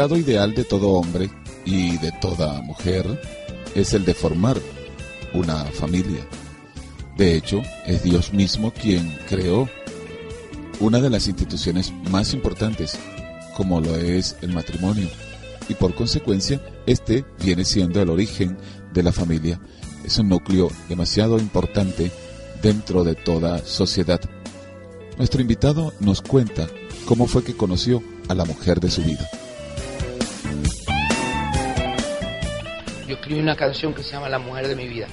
Estado ideal de todo hombre y de toda mujer es el de formar una familia. De hecho, es Dios mismo quien creó una de las instituciones más importantes, como lo es el matrimonio, y por consecuencia, este viene siendo el origen de la familia. Es un núcleo demasiado importante dentro de toda sociedad. Nuestro invitado nos cuenta cómo fue que conoció a la mujer de su vida. Yo escribí una canción que se llama La mujer de mi vida,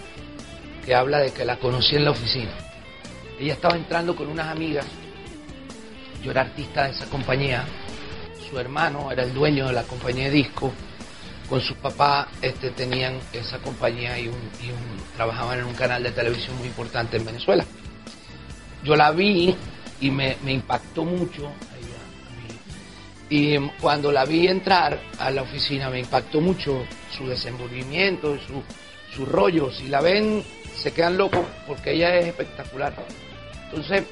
que habla de que la conocí en la oficina. Ella estaba entrando con unas amigas, yo era artista de esa compañía, su hermano era el dueño de la compañía de disco, con su papá este, tenían esa compañía y, un, trabajaban en un canal de televisión muy importante en Venezuela. Yo la vi y me impactó mucho. Y cuando la vi entrar a la oficina me impactó mucho su desenvolvimiento, su, su rollo. Si la ven, se quedan locos porque ella es espectacular. Entonces,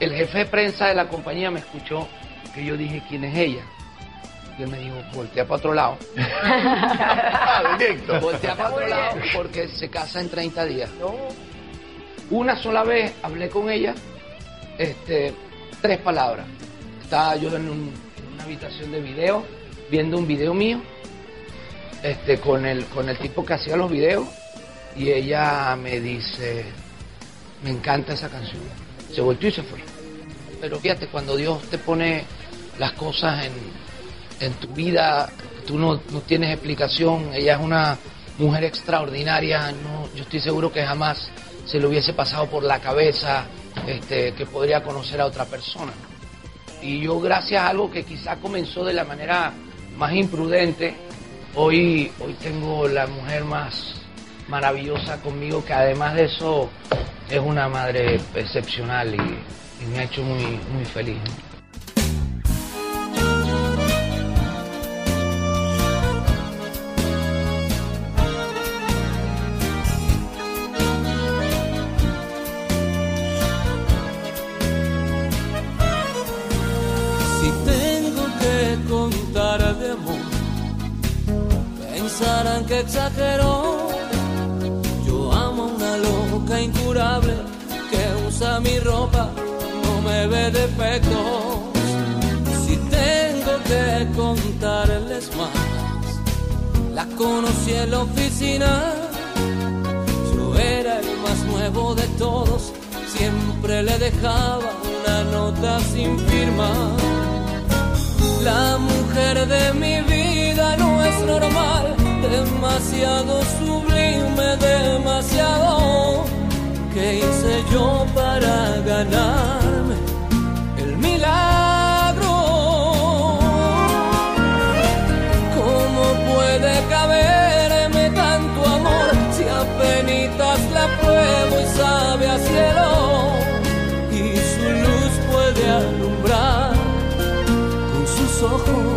el jefe de prensa de la compañía me escuchó que yo dije, ¿quién es ella? Y él me dijo, voltea para otro lado. Directo. Voltea para otro lado porque se casa en 30 días. Una sola vez hablé con ella, este, tres palabras. Estaba yo en, un- una habitación de video, viendo un video mío, este, con el, con el tipo que hacía los videos, y ella me dice, me encanta esa canción. Se volvió y se fue. Pero fíjate, cuando Dios te pone las cosas en, en tu vida, tú no, no tienes explicación, ella es una mujer extraordinaria, no, yo estoy seguro que jamás se le hubiese pasado por la cabeza este, que podría conocer a otra persona. Y yo gracias a algo que quizá comenzó de la manera más imprudente, hoy, hoy tengo la mujer más maravillosa conmigo, que además de eso es una madre excepcional y, y me ha hecho muy, muy feliz. Que exagero. Yo amo a una loca incurable que usa mi ropa, no me ve defectos. Si tengo que contarles más, la conocí en la oficina. Yo era el más nuevo de todos, siempre le dejaba una nota sin firma. La mujer de mi vida no es normal, demasiado sublime, demasiado. ¿Qué hice yo para ganarme el milagro? ¿Cómo puede caberme tanto amor si apenas la pruebo y sabe a cielo? Y su luz puede alumbrar con sus ojos,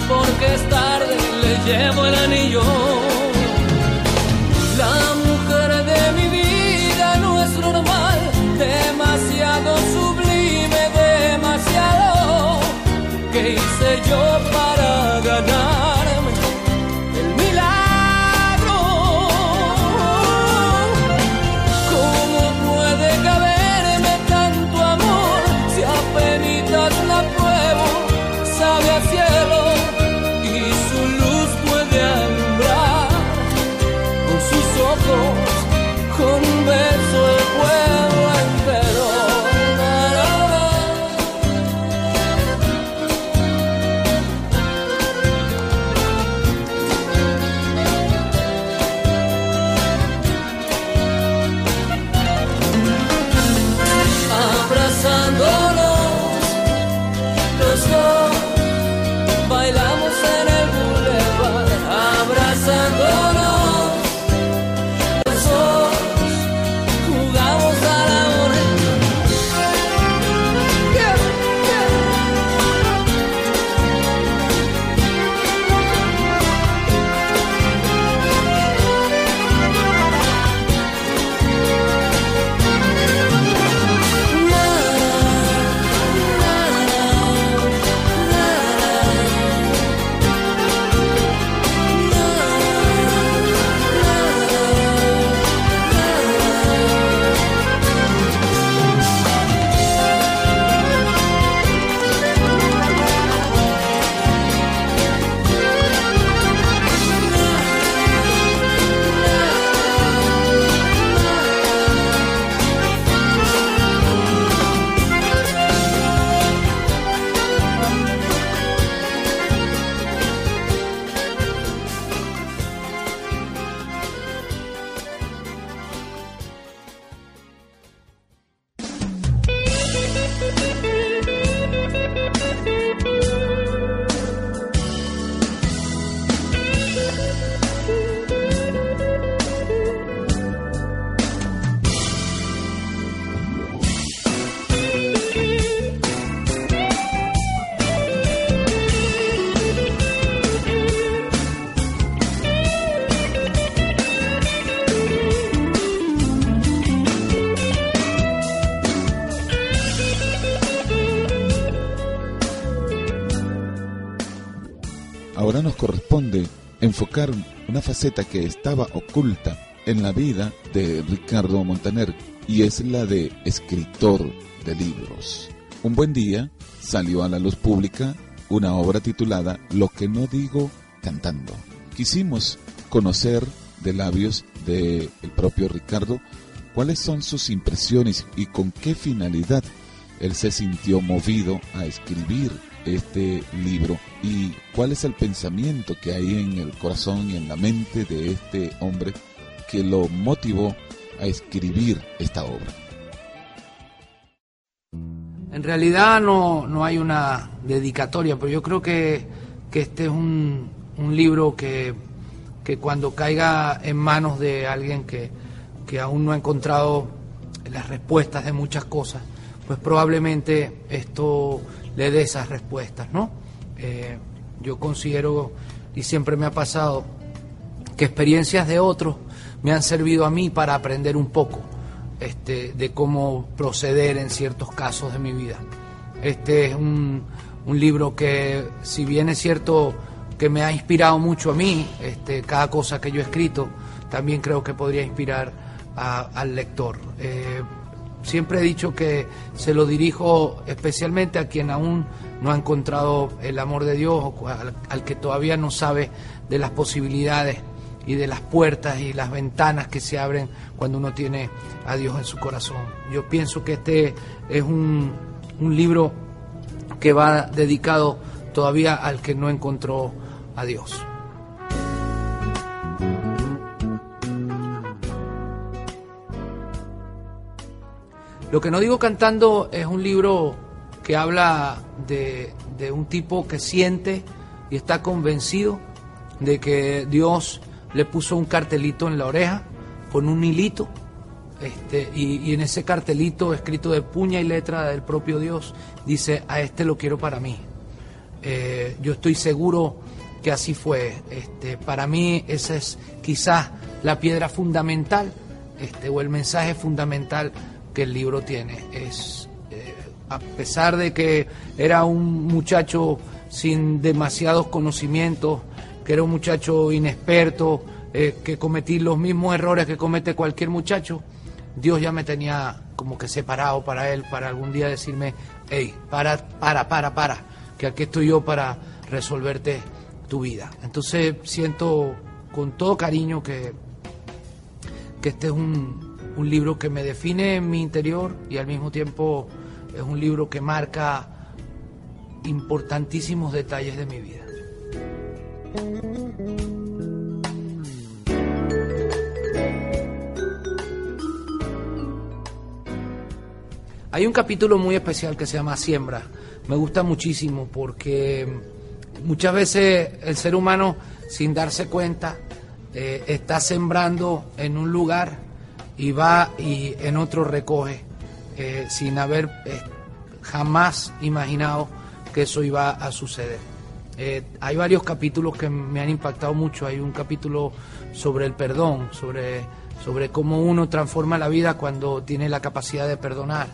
porque es tarde le llevo el anillo. La mujer de mi vida no es normal, demasiado sublime, demasiado. ¿Qué hice yo para enfocar una faceta que estaba oculta en la vida de Ricardo Montaner y es la de escritor de libros. Un buen día salió a la luz pública una obra titulada Lo que no digo cantando. Quisimos conocer de labios del propio Ricardo cuáles son sus impresiones y con qué finalidad él se sintió movido a escribir este libro y cuál es el pensamiento que hay en el corazón y en la mente de este hombre que lo motivó a escribir esta obra. En realidad no, no hay una dedicatoria, pero yo creo que, que este es un, un libro que, que, cuando caiga en manos de alguien que, que aún no ha encontrado las respuestas de muchas cosas, pues probablemente esto le dé esas respuestas, ¿no? Eh, yo considero, y siempre me ha pasado, que experiencias de otros me han servido a mí para aprender un poco este, de cómo proceder en ciertos casos de mi vida. Este es un, un libro que, si bien es cierto que me ha inspirado mucho a mí, este, cada cosa que yo he escrito, también creo que podría inspirar al lector. Eh, siempre he dicho que se lo dirijo especialmente a quien aún no ha encontrado el amor de Dios o al, que todavía no sabe de las posibilidades y de las puertas y las ventanas que se abren cuando uno tiene a Dios en su corazón. Yo pienso que este es un, un libro que va dedicado todavía al que no encontró a Dios. Lo que no digo cantando es un libro que habla de, un tipo que siente y está convencido de que Dios le puso un cartelito en la oreja con un hilito este, y, y, en ese cartelito escrito de puña y letra del propio Dios dice a este lo quiero para mí. Eh, yo estoy seguro que así fue. Este, para mí esa es quizás la piedra fundamental este, o el mensaje fundamental que el libro tiene. Es, eh, a pesar de que era un muchacho sin demasiados conocimientos, que era un muchacho inexperto, eh, que cometí los mismos errores que comete cualquier muchacho, Dios ya me tenía como que separado para él, para algún día decirme, hey, para, para, para, para, que aquí estoy yo para resolverte tu vida. Entonces siento con todo cariño que, que este es un, un libro que me define en mi interior y al mismo tiempo es un libro que marca importantísimos detalles de mi vida. Hay un capítulo muy especial que se llama Siembra. Me gusta muchísimo porque muchas veces el ser humano, sin darse cuenta, eh, está sembrando en un lugar y va y en otro recoge, eh, sin haber eh, jamás imaginado que eso iba a suceder. Eh, hay varios capítulos que me han impactado mucho. Hay un capítulo sobre el perdón, sobre, sobre cómo uno transforma la vida cuando tiene la capacidad de perdonar.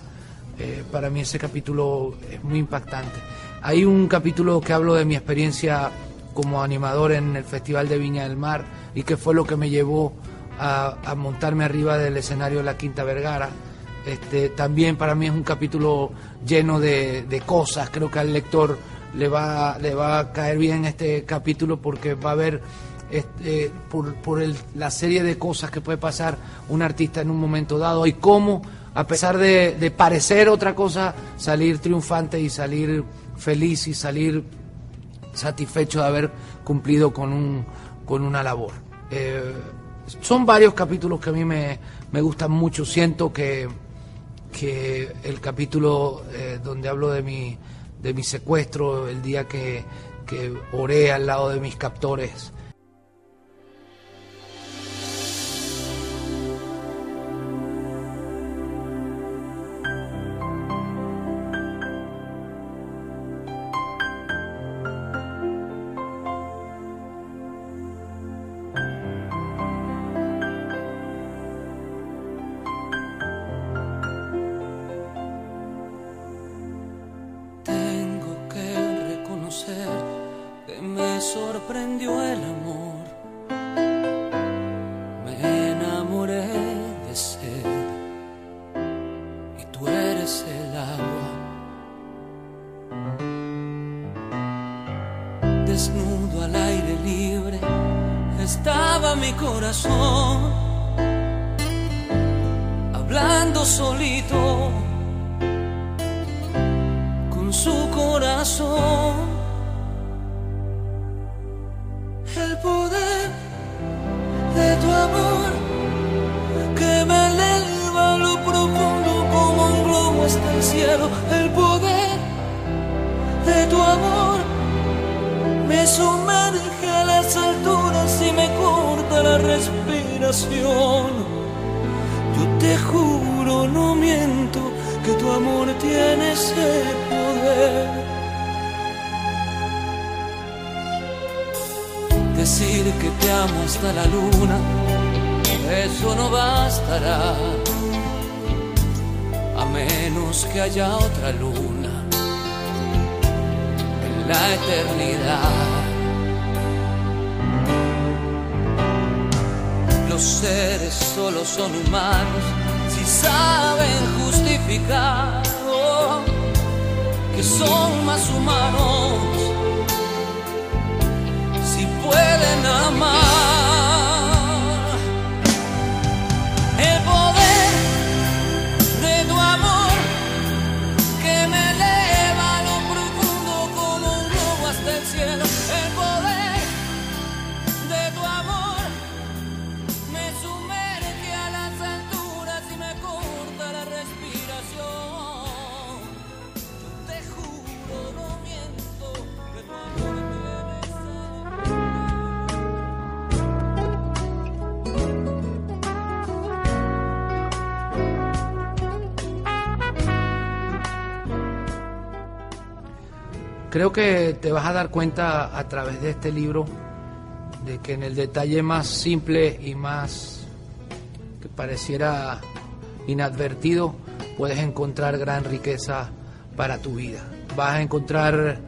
para mí ese capítulo es muy impactante. Hay un capítulo que hablo de mi experiencia como animador en el Festival de Viña del Mar y que fue lo que me llevó a, montarme arriba del escenario de la Quinta Vergara. Este, también para mí es un capítulo lleno de, cosas. Creo que al lector le va, le va a caer bien este capítulo porque va a ver este, por, por la serie de cosas que puede pasar un artista en un momento dado y cómo, a pesar de, de parecer otra cosa, salir triunfante y salir feliz y salir satisfecho de haber cumplido con, un, con una labor. Eh, son varios capítulos que a mí me, me gustan mucho. Siento que, que el capítulo eh, donde hablo de mi, de mi secuestro, el día que, que oré al lado de mis captores, corazón, Yo te juro, no miento, que tu amor tiene ese poder. Decir que te amo hasta la luna, eso no bastará, a menos que haya otra luna en la eternidad. Los seres solo son humanos si saben justificar que son más humanos si pueden amar. Creo que te vas a dar cuenta a través de este libro de que en el detalle más simple y más que pareciera inadvertido puedes encontrar gran riqueza para tu vida. Vas a encontrar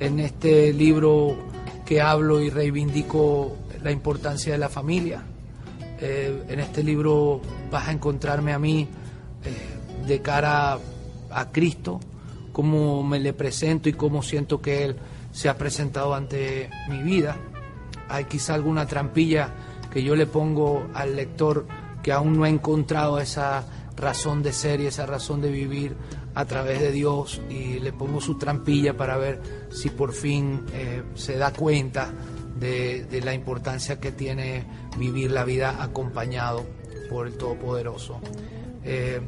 en este libro que hablo y reivindico la importancia de la familia. Eh, en este libro vas a encontrarme a mí eh, de cara a Cristo, cómo me le presento y cómo siento que Él se ha presentado ante mi vida. Hay quizá alguna trampilla que yo le pongo al lector que aún no ha encontrado esa razón de ser y esa razón de vivir a través de Dios y le pongo su trampilla para ver si por fin eh, se da cuenta de, la importancia que tiene vivir la vida acompañado por el Todopoderoso. Eh,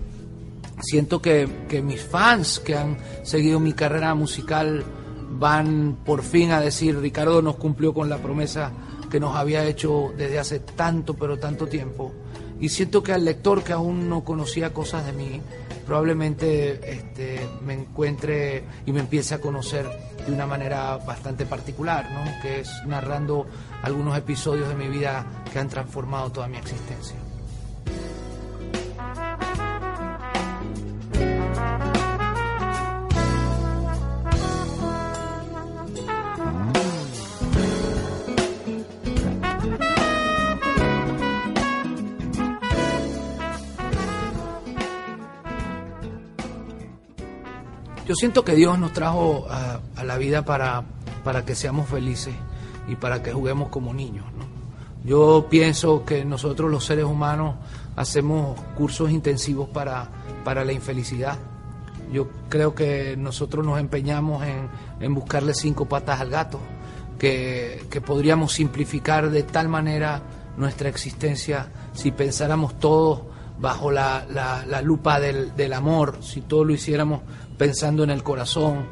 siento que, que, mis fans que han seguido mi carrera musical van por fin a decir, Ricardo nos cumplió con la promesa que nos había hecho desde hace tanto, pero tanto tiempo. Y siento que al lector que aún no conocía cosas de mí, probablemente este, me encuentre y me empiece a conocer de una manera bastante particular, ¿no? que es narrando algunos episodios de mi vida que han transformado toda mi existencia. Yo siento que Dios nos trajo a, la vida para, para, que seamos felices y para que juguemos como niños. Yo pienso que nosotros los seres humanos hacemos cursos intensivos para, para la infelicidad. Yo creo que nosotros nos empeñamos en, en buscarle cinco patas al gato, que, que podríamos simplificar de tal manera nuestra existencia si pensáramos todos bajo la, la, lupa del, del, amor, si todo lo hiciéramos pensando en el corazón.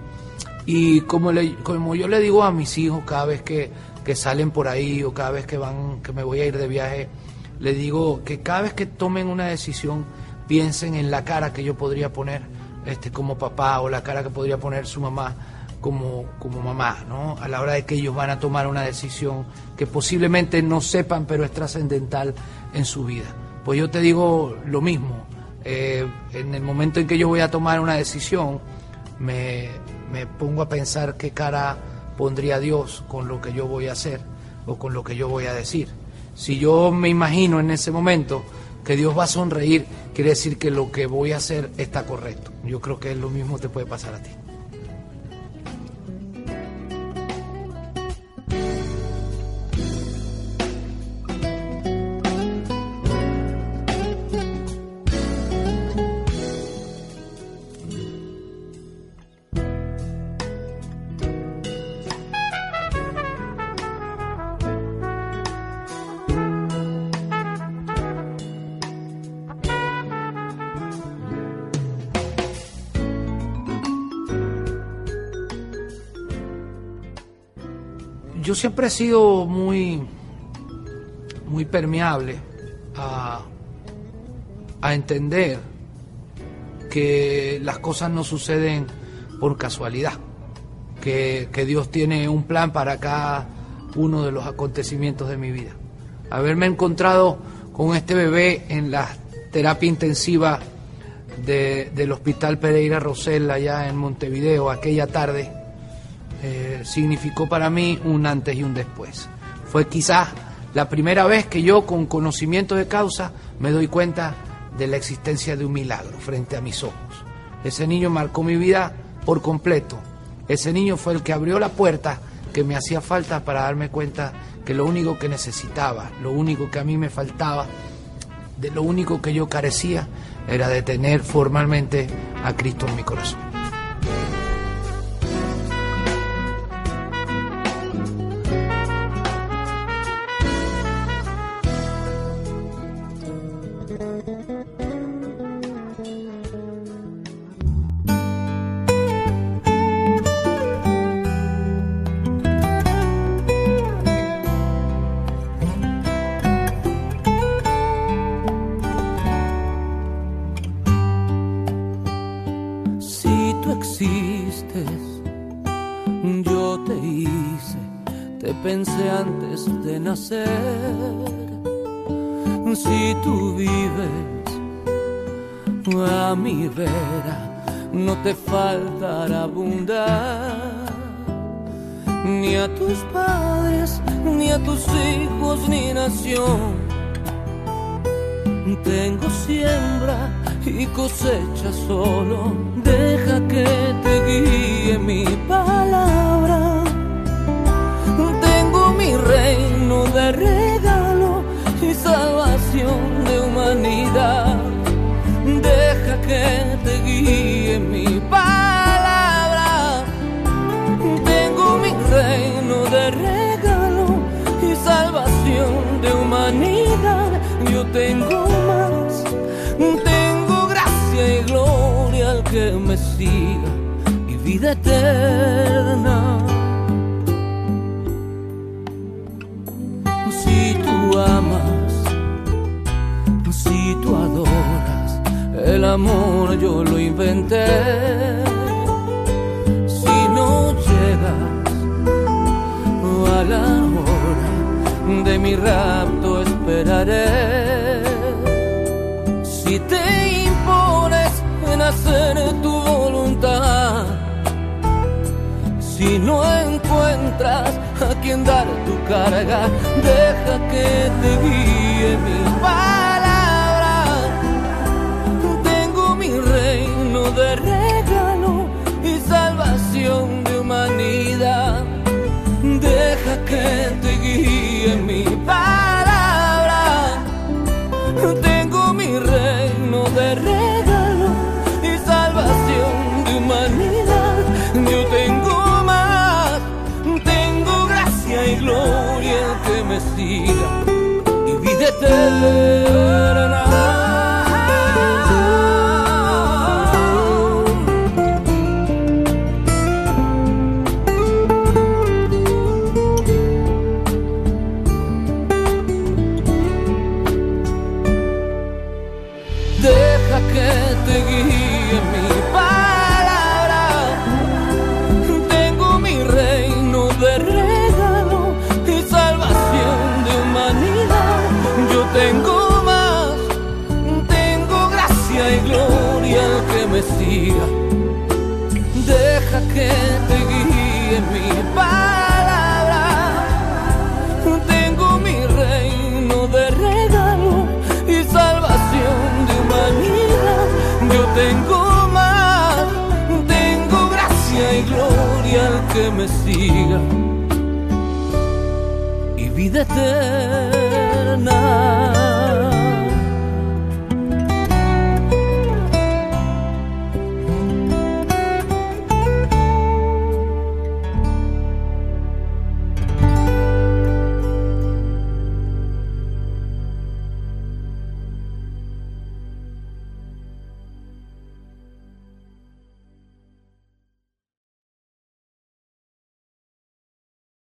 Y como, le, como yo le digo a mis hijos cada vez que, que, salen por ahí o cada vez que van, que me voy a ir de viaje, le digo que cada vez que tomen una decisión piensen en la cara que yo podría poner este, como papá o la cara que podría poner su mamá como, como mamá, ¿no? A la hora de que ellos van a tomar una decisión que posiblemente no sepan, pero es trascendental en su vida. Pues yo te digo lo mismo. Eh, en el momento en que yo voy a tomar una decisión, me, me, pongo a pensar qué cara pondría Dios con lo que yo voy a hacer. o con lo que yo voy a decir. Si yo me imagino en ese momento que Dios va a sonreír, quiere decir que lo que voy a hacer está correcto. Yo creo que lo mismo te puede pasar a ti. Yo siempre he sido muy, muy permeable a, a entender que las cosas no suceden por casualidad, que, que Dios tiene un plan para cada uno de los acontecimientos de mi vida. Haberme encontrado con este bebé en la terapia intensiva de- del Hospital Pereira Rosell allá en Montevideo aquella tarde, eh, significó para mí un antes y un después. Fue quizás la primera vez que yo con conocimiento de causa me doy cuenta de la existencia de un milagro frente a mis ojos. Ese niño marcó mi vida por completo. Ese niño fue el que abrió la puerta que me hacía falta para darme cuenta que lo único que necesitaba, lo único que a mí me faltaba, de lo único que yo carecía, era de tener formalmente a Cristo en mi corazón. Existes, yo te hice, te pensé antes de nacer. Si tú vives a mi vera, no te faltará abundar. Ni a tus padres, ni a tus hijos, ni nación tengo siembra y cosecha solo. Deja que te guíe mi palabra. Tengo mi reino de regalo y salvación de humanidad. Deja que te guíe eterna. Si tú amas, si tú adoras, el amor yo lo inventé. Si no llegas a la hora de mi rapto esperaré. Si te impones en hacer tu no encuentras a quien dar tu carga, deja que te guíe mi palabra. Tengo mi reino de regalo y salvación de humanidad. Deja que y vida eterna. Tengo más, tengo gracia y gloria al que me siga y vida eterna.